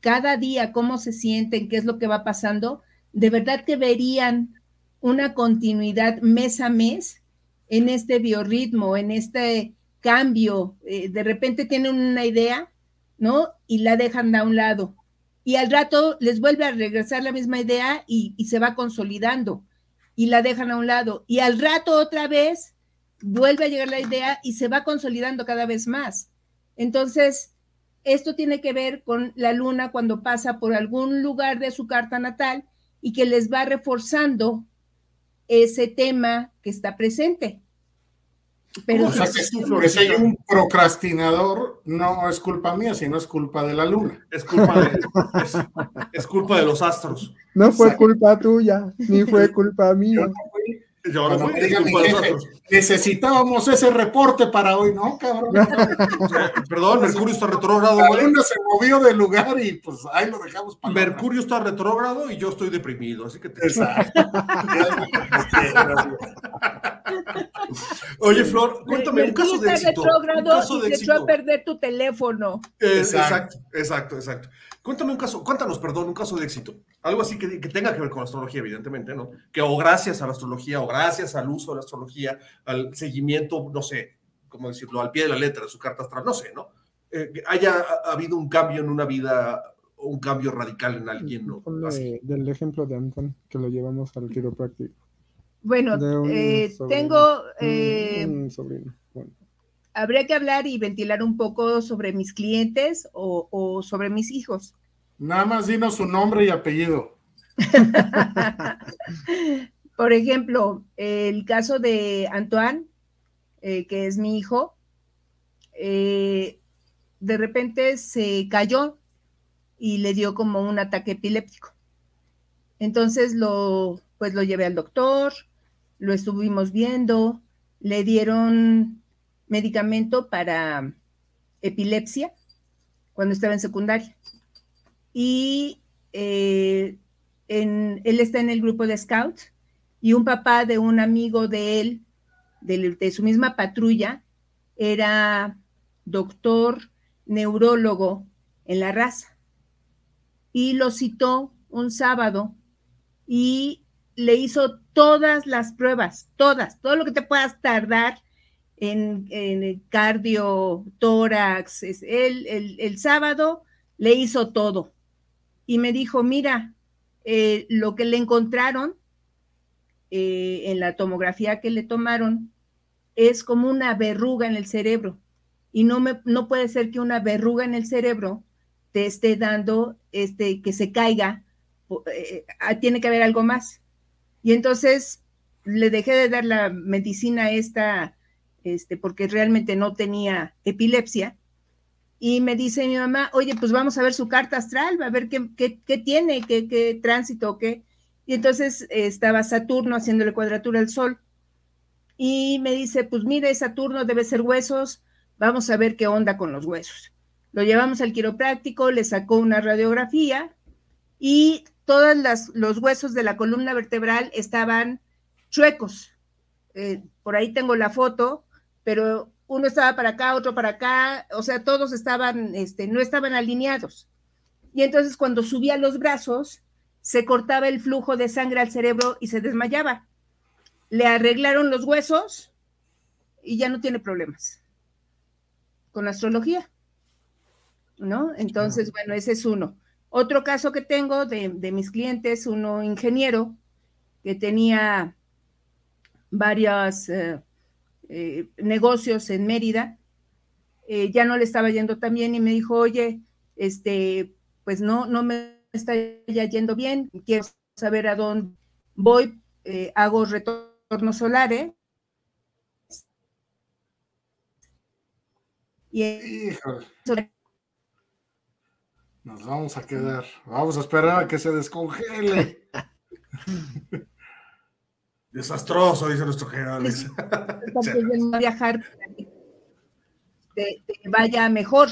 cada día cómo se sienten, qué es lo que va pasando, de verdad que verían una continuidad mes a mes en este biorritmo, en este cambio. Eh, de repente tienen una idea, ¿no? Y la dejan a un lado. Y al rato les vuelve a regresar la misma idea y se va consolidando. Y la dejan a un lado. Y al rato otra vez vuelve a llegar la idea y se va consolidando cada vez más. Entonces, esto tiene que ver con la luna cuando pasa por algún lugar de su carta natal y que les va reforzando ese tema que está presente. Pero o sea, que, si hay un procrastinador, no es culpa mía, sino es culpa de la luna. Es culpa de, es, culpa de los astros. No fue culpa tuya, ni fue culpa mía. necesitábamos ese reporte para hoy, ¿no, cabrón? Perdón, Mercurio está retrógrado. La luna se movió del lugar y pues ahí lo dejamos para Mercurio está retrógrado y yo estoy deprimido, así que te... Oye, Flor, cuéntame un caso de éxito. Un caso de y éxito. a perder tu teléfono. exacto, exacto, exacto. Cuéntame un caso, cuéntanos, perdón, un caso de éxito. Algo así que, tenga que ver con la astrología, evidentemente, ¿no? Que o gracias a la astrología, o gracias al uso de la astrología, al seguimiento, no sé, cómo decirlo, al pie de la letra de su carta astral, no sé, ¿no? Eh, haya habido un cambio en una vida, un cambio radical en alguien, ¿no? Del ejemplo de Anton, que lo llevamos al quiropráctico. Bueno, eh, tengo... Eh, habría que hablar y ventilar un poco sobre mis clientes o, sobre mis hijos. Nada más dinos su nombre y apellido. Por ejemplo, el caso de Antoine, eh, que es mi hijo, eh, de repente se cayó y le dio como un ataque epiléptico. Entonces lo, pues lo llevé al doctor, lo estuvimos viendo, le dieron medicamento para epilepsia cuando estaba en secundaria. Y eh, él está en el grupo de Scouts y un papá de un amigo de él, de, su misma patrulla, era doctor neurólogo en la raza. Y lo citó un sábado y le hizo todas las pruebas, todas, todo lo que te puedas tardar en, cardio, tórax. Él el, sábado le hizo todo y me dijo, mira, eh, lo que le encontraron eh, en la tomografía que le tomaron es como una verruga en el cerebro y no, me, no puede ser que una verruga en el cerebro te esté dando este, que se caiga, eh, tiene que haber algo más. Y entonces le dejé de dar la medicina esta este, porque realmente no tenía epilepsia. Y me dice mi mamá, oye, pues vamos a ver su carta astral, a ver qué, tiene, qué, qué tránsito, qué. Y entonces estaba Saturno haciéndole cuadratura al Sol. Y me dice, pues mire, Saturno debe ser huesos, vamos a ver qué onda con los huesos. Lo llevamos al quiropráctico, le sacó una radiografía y todos los huesos de la columna vertebral estaban chuecos. Eh, por ahí tengo la foto, pero uno estaba para acá, otro para acá, o sea, todos estaban, este, no estaban alineados. Y entonces cuando subía los brazos, se cortaba el flujo de sangre al cerebro y se desmayaba. Le arreglaron los huesos y ya no tiene problemas con la astrología. ¿No? Entonces, bueno, ese es uno. Otro caso que tengo de, mis clientes, uno ingeniero que tenía varias eh, eh, negocios en Mérida, eh, ya no le estaba yendo tan bien y me dijo, oye, este, pues no, no me está ya yendo bien, quiero saber a dónde voy, eh, hago retornos solares. Y Nos vamos a quedar, vamos a esperar a que se descongele. Desastroso, dice nuestro general. viajar que vaya mejor.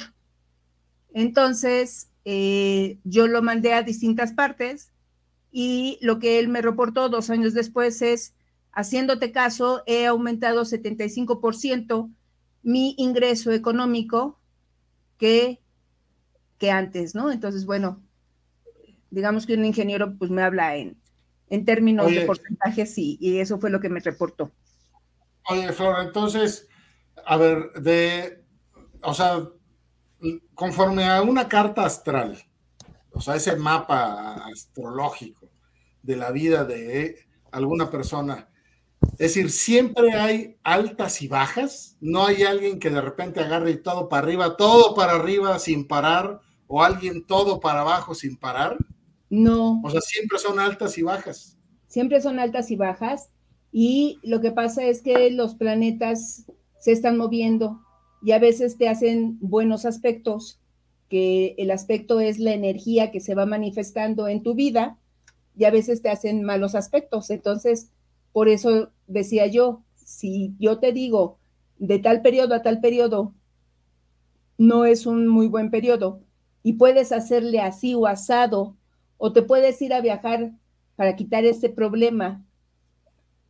Entonces, eh, yo lo mandé a distintas partes y lo que él me reportó dos años después es, haciéndote caso, he aumentado 75% mi ingreso económico que, que antes, ¿no? Entonces, bueno, digamos que un ingeniero pues me habla en en términos de porcentajes, sí, y eso fue lo que me reportó. Oye, Flora, entonces, a ver, de, o sea, conforme a una carta astral, o sea, ese mapa astrológico de la vida de alguna persona, es decir, siempre hay altas y bajas, no hay alguien que de repente agarre todo para arriba, todo para arriba sin parar, o alguien todo para abajo sin parar. No. O sea, siempre son altas y bajas. Siempre son altas y bajas. Y lo que pasa es que los planetas se están moviendo y a veces te hacen buenos aspectos, que el aspecto es la energía que se va manifestando en tu vida, y a veces te hacen malos aspectos. Entonces, Por eso decía yo, si yo te digo de tal periodo a tal periodo, no es un muy buen periodo y puedes hacerle así o asado, o te puedes ir a viajar para quitar ese problema.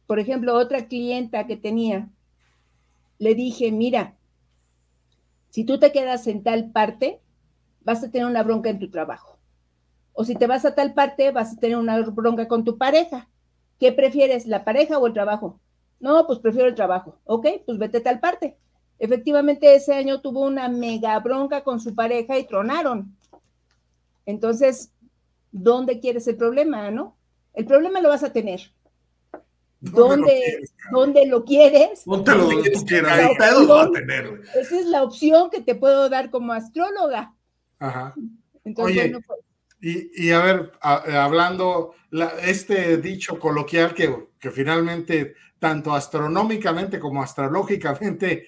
Por ejemplo, otra clienta que tenía, le dije, mira, si tú te quedas en tal parte, vas a tener una bronca en tu trabajo. O si te vas a tal parte, vas a tener una bronca con tu pareja. ¿Qué prefieres, la pareja o el trabajo? No, pues prefiero el trabajo. Ok, pues vete a tal parte. Efectivamente, ese año tuvo una mega bronca con su pareja y tronaron. Entonces, ¿dónde quieres el problema, no? El problema lo vas a tener. ¿Dónde, ¿Dónde lo quieres? ¿Dónde lo que tú quieras? pedo lo va a tener. Esa es la opción que te puedo dar como astróloga. Ajá. Entonces, Oye, pues y, y, a ver, hablando, este dicho coloquial que, que, finalmente, tanto astronómicamente como astrológicamente,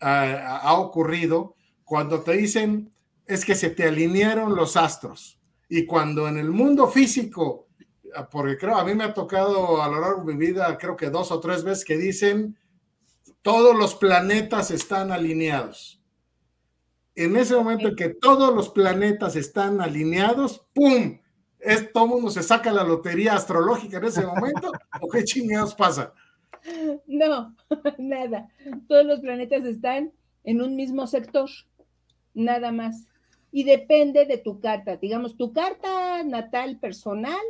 ha ocurrido, cuando te dicen es que se te alinearon los astros. Y cuando en el mundo físico porque creo, a mí me ha tocado a lo largo de mi vida, creo que dos o tres veces que dicen, todos los planetas están alineados. En ese momento en que todos los planetas están alineados, ¡pum! Es, todo mundo se saca la lotería astrológica en ese momento, ¿o qué chingados pasa? No, nada. Todos los planetas están en un mismo sector, nada más. Y depende de tu carta. Digamos, tu carta natal personal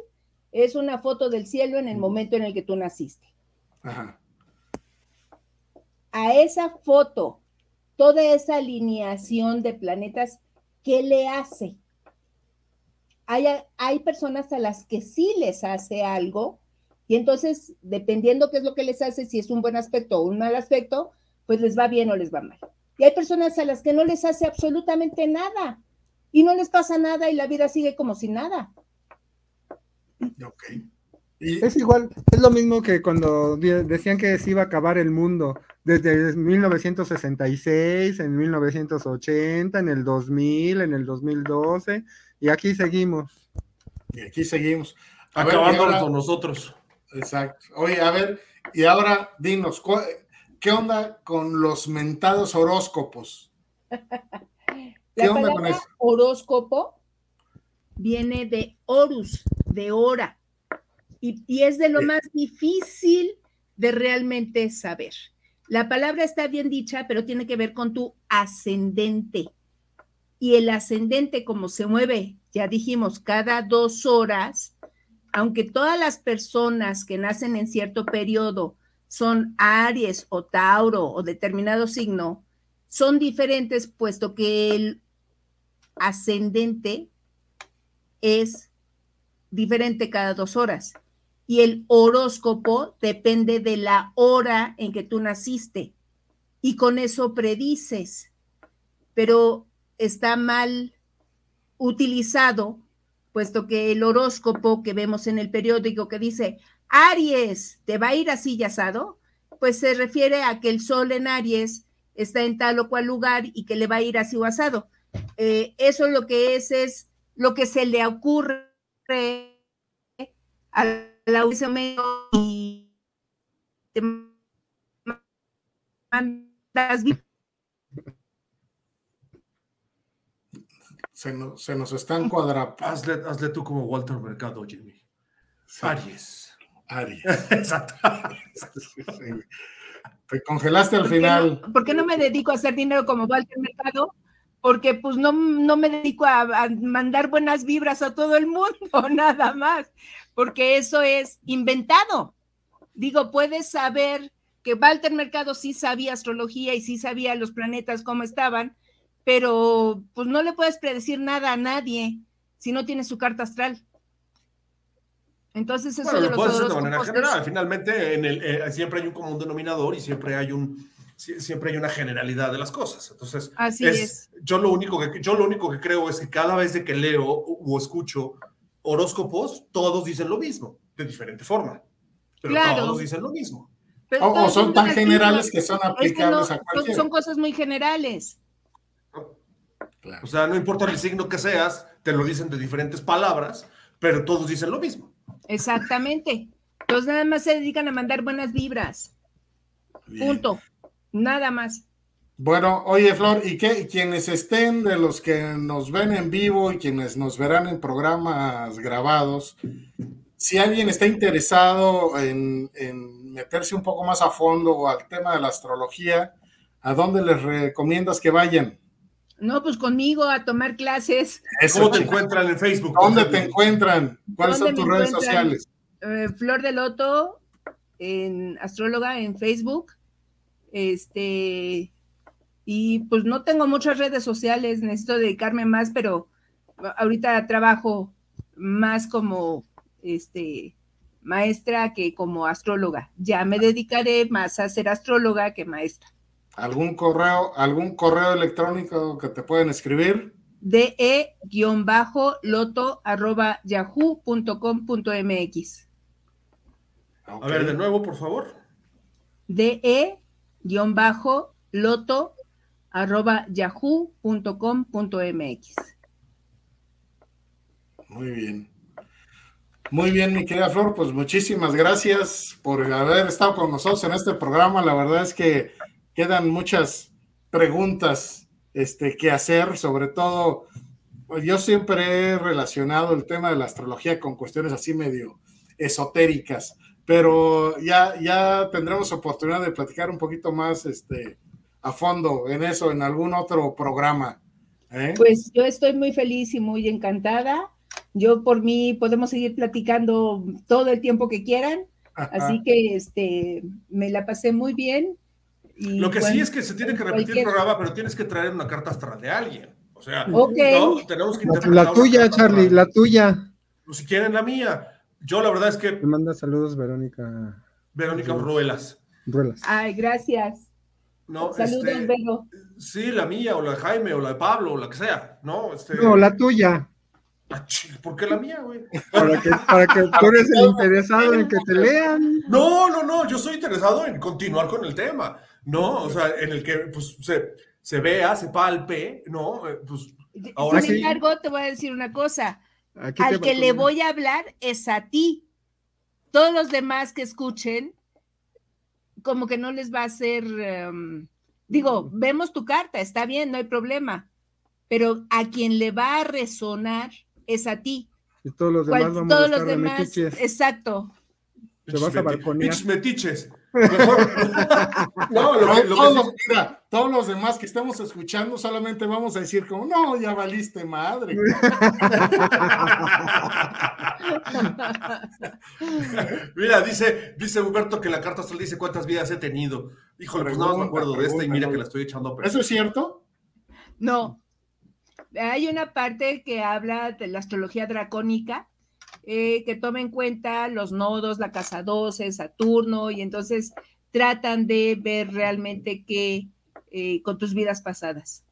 es una foto del cielo en el momento en el que tú naciste. A esa foto, toda esa alineación de planetas, ¿qué le hace? Hay, hay personas a las que sí les hace algo y entonces, dependiendo qué es lo que les hace, si es un buen aspecto o un mal aspecto, pues les va bien o les va mal. Y hay personas a las que no les hace absolutamente nada y no les pasa nada y la vida sigue como si nada. Ok. Es igual, es lo mismo que cuando decían que se iba a acabar el mundo, desde 1966, en 1980, en el 2000, en el 2012, y aquí seguimos. Y aquí seguimos. Acabando con nosotros. Exacto. Oye, a ver, y ahora dinos, ¿qué onda con los mentados horóscopos? ¿Qué onda con eso? Horóscopo viene de Horus, de hora. Y, es de lo más difícil de realmente saber. La palabra está bien dicha, pero tiene que ver con tu ascendente. Y el ascendente, como se mueve, ya dijimos, cada dos horas, aunque todas las personas que nacen en cierto periodo son Aries o Tauro o determinado signo, son diferentes, puesto que el ascendente es diferente cada dos horas. Y el horóscopo depende de la hora en que tú naciste. Y con eso predices. Pero está mal utilizado, puesto que el horóscopo que vemos en el periódico que dice, Aries, ¿te va a ir así y asado? Pues se refiere a que el sol en Aries está en tal o cual lugar y que le va a ir así o asado. Eh, eso lo que es es lo que se le ocurre a la USM y te mandas se nos, se nos están cuadrando. Hazle, hazle, tú como Walter Mercado, Jimmy. Aries. Aries. Exacto. Te congelaste al final. ¿Por qué no me dedico a hacer dinero como Walter Mercado? porque pues no, no me dedico a, mandar buenas vibras a todo el mundo, nada más, porque eso es inventado. Digo, puedes saber que Walter Mercado sí sabía astrología y sí sabía los planetas cómo estaban, pero pues no le puedes predecir nada a nadie si no tiene su carta astral. Entonces eso bueno, lo puedes hacer de manera general. Finalmente, en el, eh, siempre hay un común denominador y siempre hay un, siempre hay una generalidad de las cosas. Entonces, Así es, Yo, lo único que, yo lo único que creo es que cada vez de que leo o, escucho horóscopos, todos dicen lo mismo, de diferente forma. Pero todos dicen lo mismo. o, son tan generales que son aplicables a cualquiera. Son cosas muy generales. O sea, no importa el signo que seas, te lo dicen de diferentes palabras, pero todos dicen lo mismo. Exactamente. Entonces nada más se dedican a mandar buenas vibras. Punto. Nada más. Bueno, oye Flor, ¿y qué? Quienes estén de los que nos ven en vivo y quienes nos verán en programas grabados, si alguien está interesado en, meterse un poco más a fondo al tema de la astrología, ¿a dónde les recomiendas que vayan? No, pues conmigo a tomar clases. ¿Cómo te encuentran en Facebook? ¿Dónde te encuentran? ¿Cuáles son tus redes sociales? Eh, Flor de Loto, en astróloga en Facebook. Este, y pues no tengo muchas redes sociales, necesito dedicarme más, pero ahorita trabajo más como este maestra que como astróloga. Ya me dedicaré más a ser astróloga que maestra. ¿Algún correo, algún correo electrónico que te pueden escribir? de-loto arroba yahoo.com.mx. A ver, de nuevo, por favor. de-loto arroba yahoo.com.mx. Muy bien. Muy bien, mi querida Flor, pues muchísimas gracias por haber estado con nosotros en este programa. La verdad es que quedan muchas preguntas este, que hacer, sobre todo, yo siempre he relacionado el tema de la astrología con cuestiones así medio esotéricas, pero ya, ya tendremos oportunidad de platicar un poquito más este, a fondo en eso, en algún otro programa. ¿eh? Pues yo estoy muy feliz y muy encantada. Yo por mí podemos seguir platicando todo el tiempo que quieran. Así que este, me la pasé muy bien. Lo que sí es que se tiene que repetir el programa, pero tienes que traer una carta astral de alguien. O sea, tenemos que La tuya, Charlie, la tuya. Pues, si quieren la mía. Yo la verdad es que... Me manda saludos, Verónica. Verónica Ruelas. Ruelas. Ay, gracias. No, Saludos, este, Sí, la mía, o la de Jaime, o la de Pablo, o la que sea, ¿no? Este... No, la tuya. Ah, ¿Por qué la mía, güey? Para que, para que tú eres el interesado en que te lean. No, no, no, yo soy interesado en continuar con el tema, ¿no? O sea, en el que pues, se, se vea, se palpe, ¿no? Eh, pues, ahora Sin embargo, te voy a decir una cosa. Al que le voy a hablar es a ti. Todos los demás que escuchen como que no les va a hacer, em, digo, vemos tu carta, está bien, no hay problema, pero a quien le va a resonar es a ti. Y todos los demás vamos todos los demás, exacto. Te vas a balconear. metiches. no, lo que, todos, los, mira, todos los demás que estemos escuchando solamente vamos a decir como, no, ya valiste madre. mira, dice, dice Humberto que la carta astral dice cuántas vidas he tenido. Híjole, pues no me acuerdo de esta y mira que la estoy echando a ¿Eso es cierto? No. Hay una parte que habla de la astrología dracónica, eh, que toma en cuenta los nodos, la casa 12, Saturno, y entonces tratan de ver realmente qué eh, con tus vidas pasadas.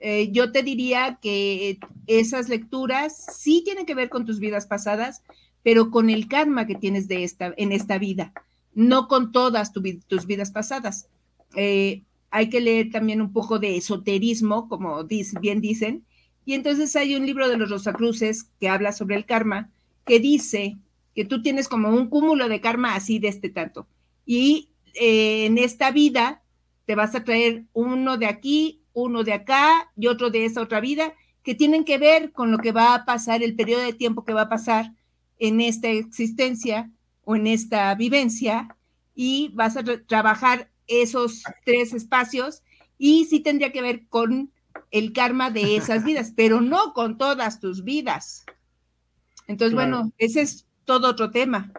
Eh, yo te diría que esas lecturas sí tienen que ver con tus vidas pasadas, pero con el karma que tienes de esta, en esta vida, no con todas tus vidas pasadas. hay que leer también un poco de esoterismo, como bien dicen, y entonces hay un libro de los Rosacruces que habla sobre el karma, que dice que tú tienes como un cúmulo de karma así de este tanto. Y eh, en esta vida te vas a traer uno de aquí, uno de acá y otro de esa otra vida, que tienen que ver con lo que va a pasar, el periodo de tiempo que va a pasar en esta existencia o en esta vivencia, y vas a trabajar esos tres espacios y sí tendría que ver con el karma de esas vidas, pero no con todas tus vidas. Entonces, bueno, ese es todo otro tema.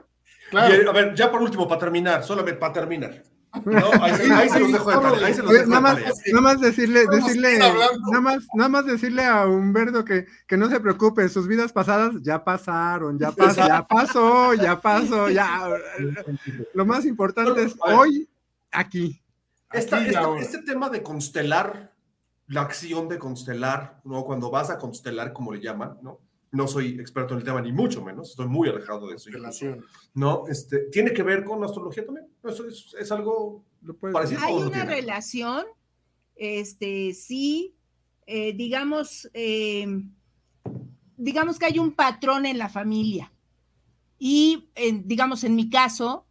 Claro. a ver, ya por último, para terminar, solamente para terminar. ahí, se los dejo de tarea. Ahí se los dejo nada, más, nada más decirle, decirle nada más, nada más decirle a Humberto que, que no se preocupe, sus vidas pasadas ya pasaron, ya pasó, ya pasó, ya pasó, ya. Lo más importante es hoy, aquí. este tema de constelar, la acción de constelar, ¿no? Cuando vas a constelar, como le llaman, ¿no? No soy experto en el tema, ni mucho menos, estoy muy alejado de eso. ¿No? Este, ¿Tiene que ver con la astrología también? ¿Eso es, algo parecido? Hay una relación, este, sí, eh, digamos, em, digamos que hay un patrón en la familia. Y digamos, en mi caso,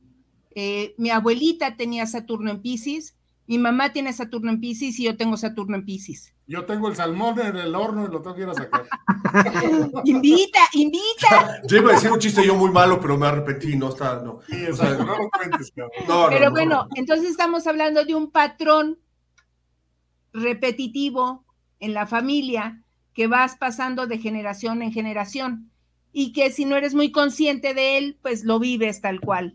eh, mi abuelita tenía Saturno en Pisces, mi mamá tiene Saturno en Pisces y yo tengo Saturno en Pisces. Yo tengo el salmón en el horno y lo tengo que ir a sacar. invita, invita. Yo iba a decir un chiste yo muy malo, pero me arrepentí, no está, no. Sí, exacto, no lo cuentes, cabrón. pero bueno, entonces estamos hablando de un patrón repetitivo en la familia que vas pasando de generación en generación y que si no eres muy consciente de él, pues lo vives tal cual.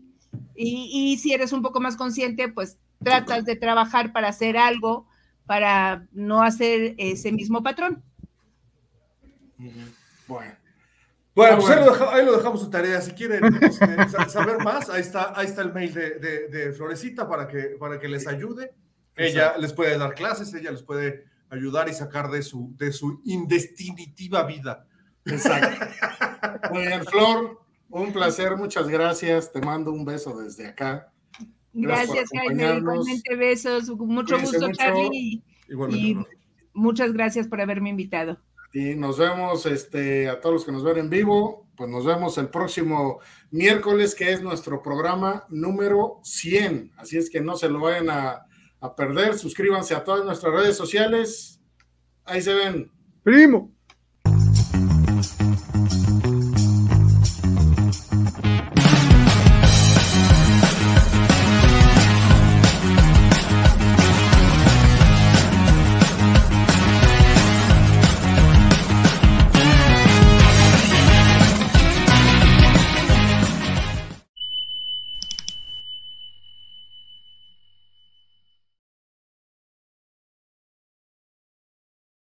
Y, y si eres un poco más consciente, pues tratas de trabajar para hacer algo para no hacer ese mismo patrón. Bueno. Bueno, pues Ahí, lo dejamos, su tarea. Si quieren este, saber más, ahí está, ahí está el mail de, Florecita para que, para que les ayude. Ella les puede dar clases, ella les puede ayudar y sacar de su, de su indestinitiva vida. Exacto. Bien, Flor, un placer, muchas gracias. Te mando un beso desde acá. Gracias, Jaime. Igualmente besos. Mucho gusto, Charlie. Y, muchas gracias por haberme invitado. Y nos vemos este, a todos los que nos ven en vivo. Pues nos vemos el próximo miércoles, que es nuestro programa número 100. Así es que no se lo vayan a, a perder. Suscríbanse a todas nuestras redes sociales. Ahí se ven. Primo.